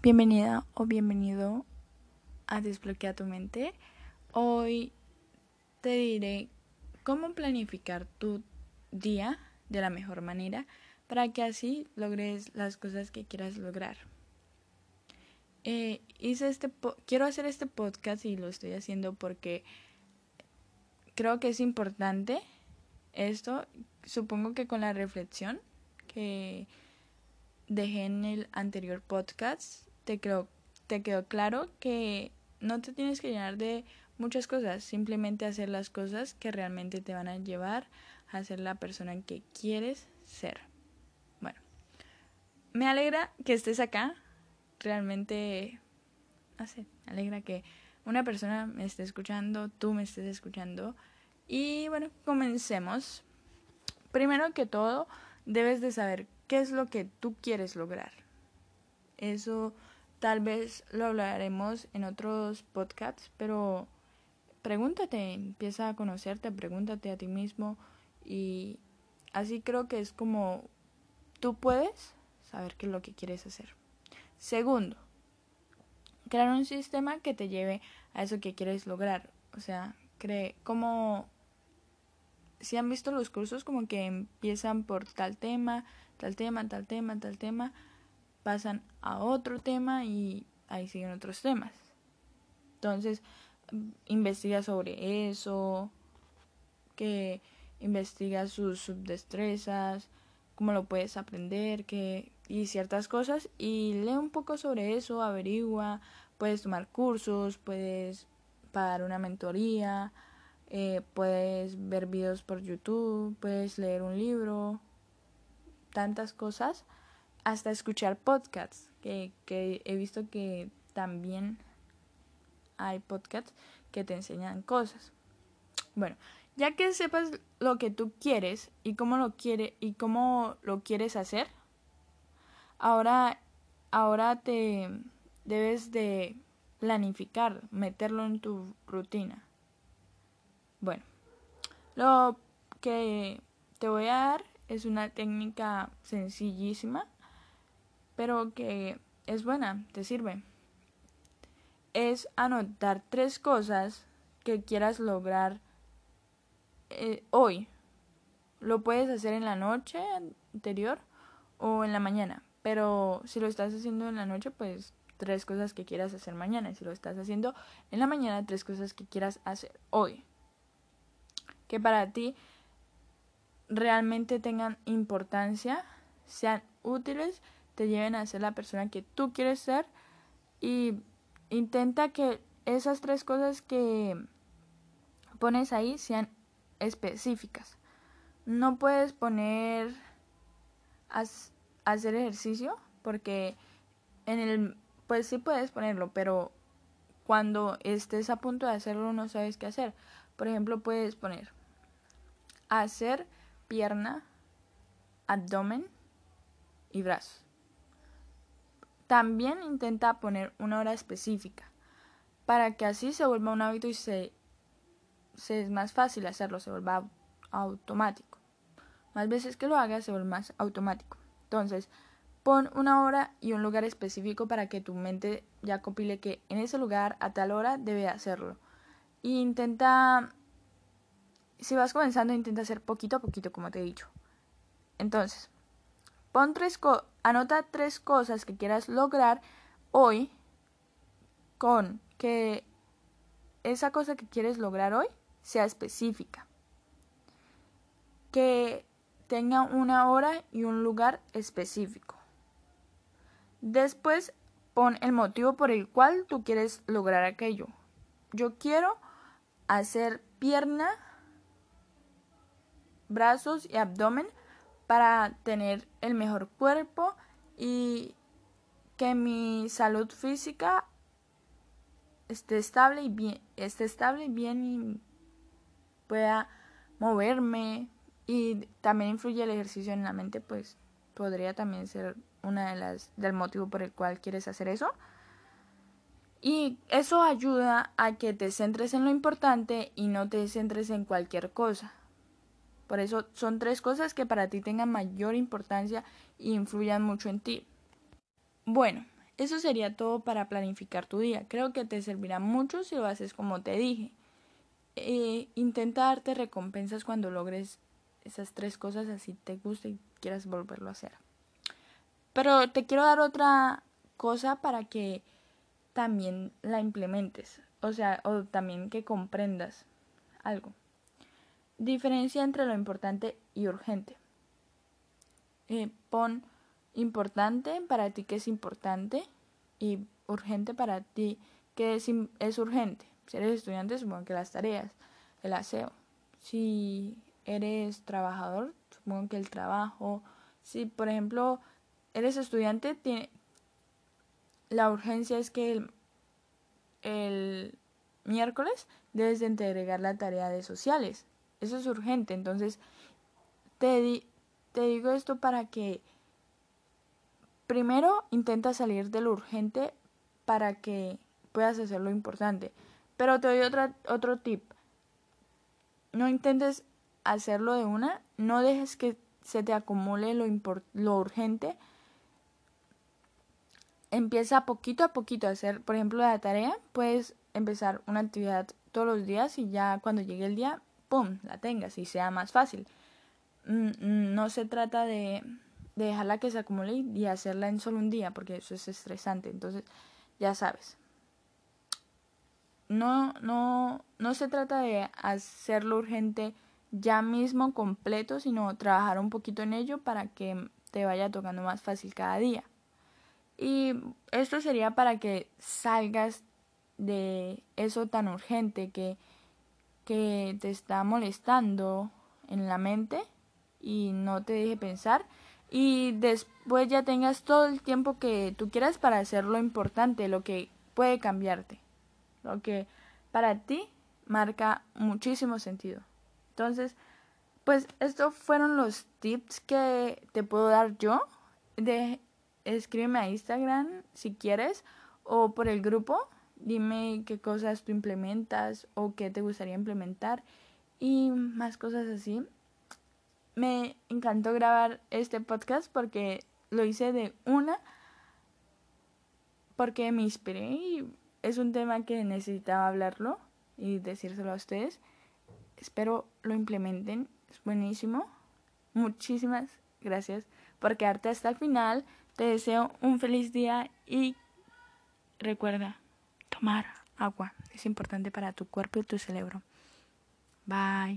Bienvenida o bienvenido a Desbloquea tu mente. Hoy te diré cómo planificar tu día de la mejor manera para que así logres las cosas que quieras lograr. Eh, hice este quiero hacer este podcast y lo estoy haciendo porque creo que es importante esto. Supongo que con la reflexión que dejé en el anterior podcast, te, creo, te quedó claro que no te tienes que llenar de muchas cosas, simplemente hacer las cosas que realmente te van a llevar a ser la persona que quieres ser. Bueno, me alegra que estés acá, realmente, no sé, me alegra que una persona me esté escuchando, tú me estés escuchando. Y bueno, comencemos. Primero que todo, debes de saber qué es lo que tú quieres lograr. Eso tal vez lo hablaremos en otros podcasts, pero pregúntate, empieza a conocerte, pregúntate a ti mismo y así creo que es como tú puedes saber qué es lo que quieres hacer. Segundo, crear un sistema que te lleve a eso que quieres lograr. O sea, cree como si han visto los cursos como que empiezan por tal tema, tal tema, tal tema, tal tema, pasan a otro tema y ahí siguen otros temas. Entonces, investiga sobre eso, que investiga sus subdestrezas, cómo lo puedes aprender, que y ciertas cosas y lee un poco sobre eso, averigua, puedes tomar cursos, puedes pagar una mentoría, eh, puedes ver videos por YouTube, puedes leer un libro, tantas cosas, hasta escuchar podcasts, que, que he visto que también hay podcasts que te enseñan cosas. Bueno, ya que sepas lo que tú quieres y cómo lo quiere y cómo lo quieres hacer, ahora ahora te debes de planificar, meterlo en tu rutina. Bueno, lo que te voy a dar es una técnica sencillísima, pero que es buena, te sirve. Es anotar tres cosas que quieras lograr eh, hoy. Lo puedes hacer en la noche anterior o en la mañana, pero si lo estás haciendo en la noche, pues tres cosas que quieras hacer mañana. Si lo estás haciendo en la mañana, tres cosas que quieras hacer hoy que para ti realmente tengan importancia, sean útiles, te lleven a ser la persona que tú quieres ser y intenta que esas tres cosas que pones ahí sean específicas. No puedes poner hacer ejercicio porque en el pues sí puedes ponerlo, pero cuando estés a punto de hacerlo no sabes qué hacer. Por ejemplo, puedes poner hacer pierna, abdomen y brazos. También intenta poner una hora específica para que así se vuelva un hábito y se, se es más fácil hacerlo, se vuelva automático. Más veces que lo hagas se vuelve más automático. Entonces, pon una hora y un lugar específico para que tu mente ya compile que en ese lugar a tal hora debe hacerlo. E intenta si vas comenzando, intenta hacer poquito a poquito, como te he dicho. Entonces, pon tres anota tres cosas que quieras lograr hoy con que esa cosa que quieres lograr hoy sea específica. Que tenga una hora y un lugar específico. Después pon el motivo por el cual tú quieres lograr aquello. Yo quiero hacer pierna brazos y abdomen para tener el mejor cuerpo y que mi salud física esté estable y bien, esté estable y bien y pueda moverme y también influye el ejercicio en la mente, pues podría también ser una de las del motivo por el cual quieres hacer eso. Y eso ayuda a que te centres en lo importante y no te centres en cualquier cosa. Por eso son tres cosas que para ti tengan mayor importancia e influyan mucho en ti. Bueno, eso sería todo para planificar tu día. Creo que te servirá mucho si lo haces como te dije. Eh, intenta darte recompensas cuando logres esas tres cosas así te guste y quieras volverlo a hacer. Pero te quiero dar otra cosa para que también la implementes, o sea, o también que comprendas algo. Diferencia entre lo importante y urgente. Eh, pon importante para ti que es importante y urgente para ti que es, urgente. Si eres estudiante, supongo que las tareas, el aseo. Si eres trabajador, supongo que el trabajo. Si, por ejemplo, eres estudiante, tiene, la urgencia es que el, el miércoles debes de entregar la tarea de sociales. Eso es urgente. Entonces, te, te digo esto para que primero intenta salir de lo urgente para que puedas hacer lo importante. Pero te doy otra, otro tip. No intentes hacerlo de una, no dejes que se te acumule lo, lo urgente. Empieza poquito a poquito a hacer, por ejemplo, la tarea. Puedes empezar una actividad todos los días y ya cuando llegue el día, ¡pum!, la tengas y sea más fácil. Mm, mm, no se trata de, de dejarla que se acumule y hacerla en solo un día, porque eso es estresante. Entonces, ya sabes. No, no, no se trata de hacerlo urgente ya mismo completo, sino trabajar un poquito en ello para que te vaya tocando más fácil cada día. Y esto sería para que salgas de eso tan urgente que, que te está molestando en la mente y no te deje pensar y después ya tengas todo el tiempo que tú quieras para hacer lo importante, lo que puede cambiarte, lo que para ti marca muchísimo sentido. Entonces, pues estos fueron los tips que te puedo dar yo. De, escríbeme a Instagram si quieres o por el grupo. Dime qué cosas tú implementas o qué te gustaría implementar y más cosas así. Me encantó grabar este podcast porque lo hice de una porque me inspiré y es un tema que necesitaba hablarlo y decírselo a ustedes. Espero lo implementen. Es buenísimo. Muchísimas gracias por quedarte hasta el final. Te deseo un feliz día y recuerda tomar agua. Es importante para tu cuerpo y tu cerebro. Bye.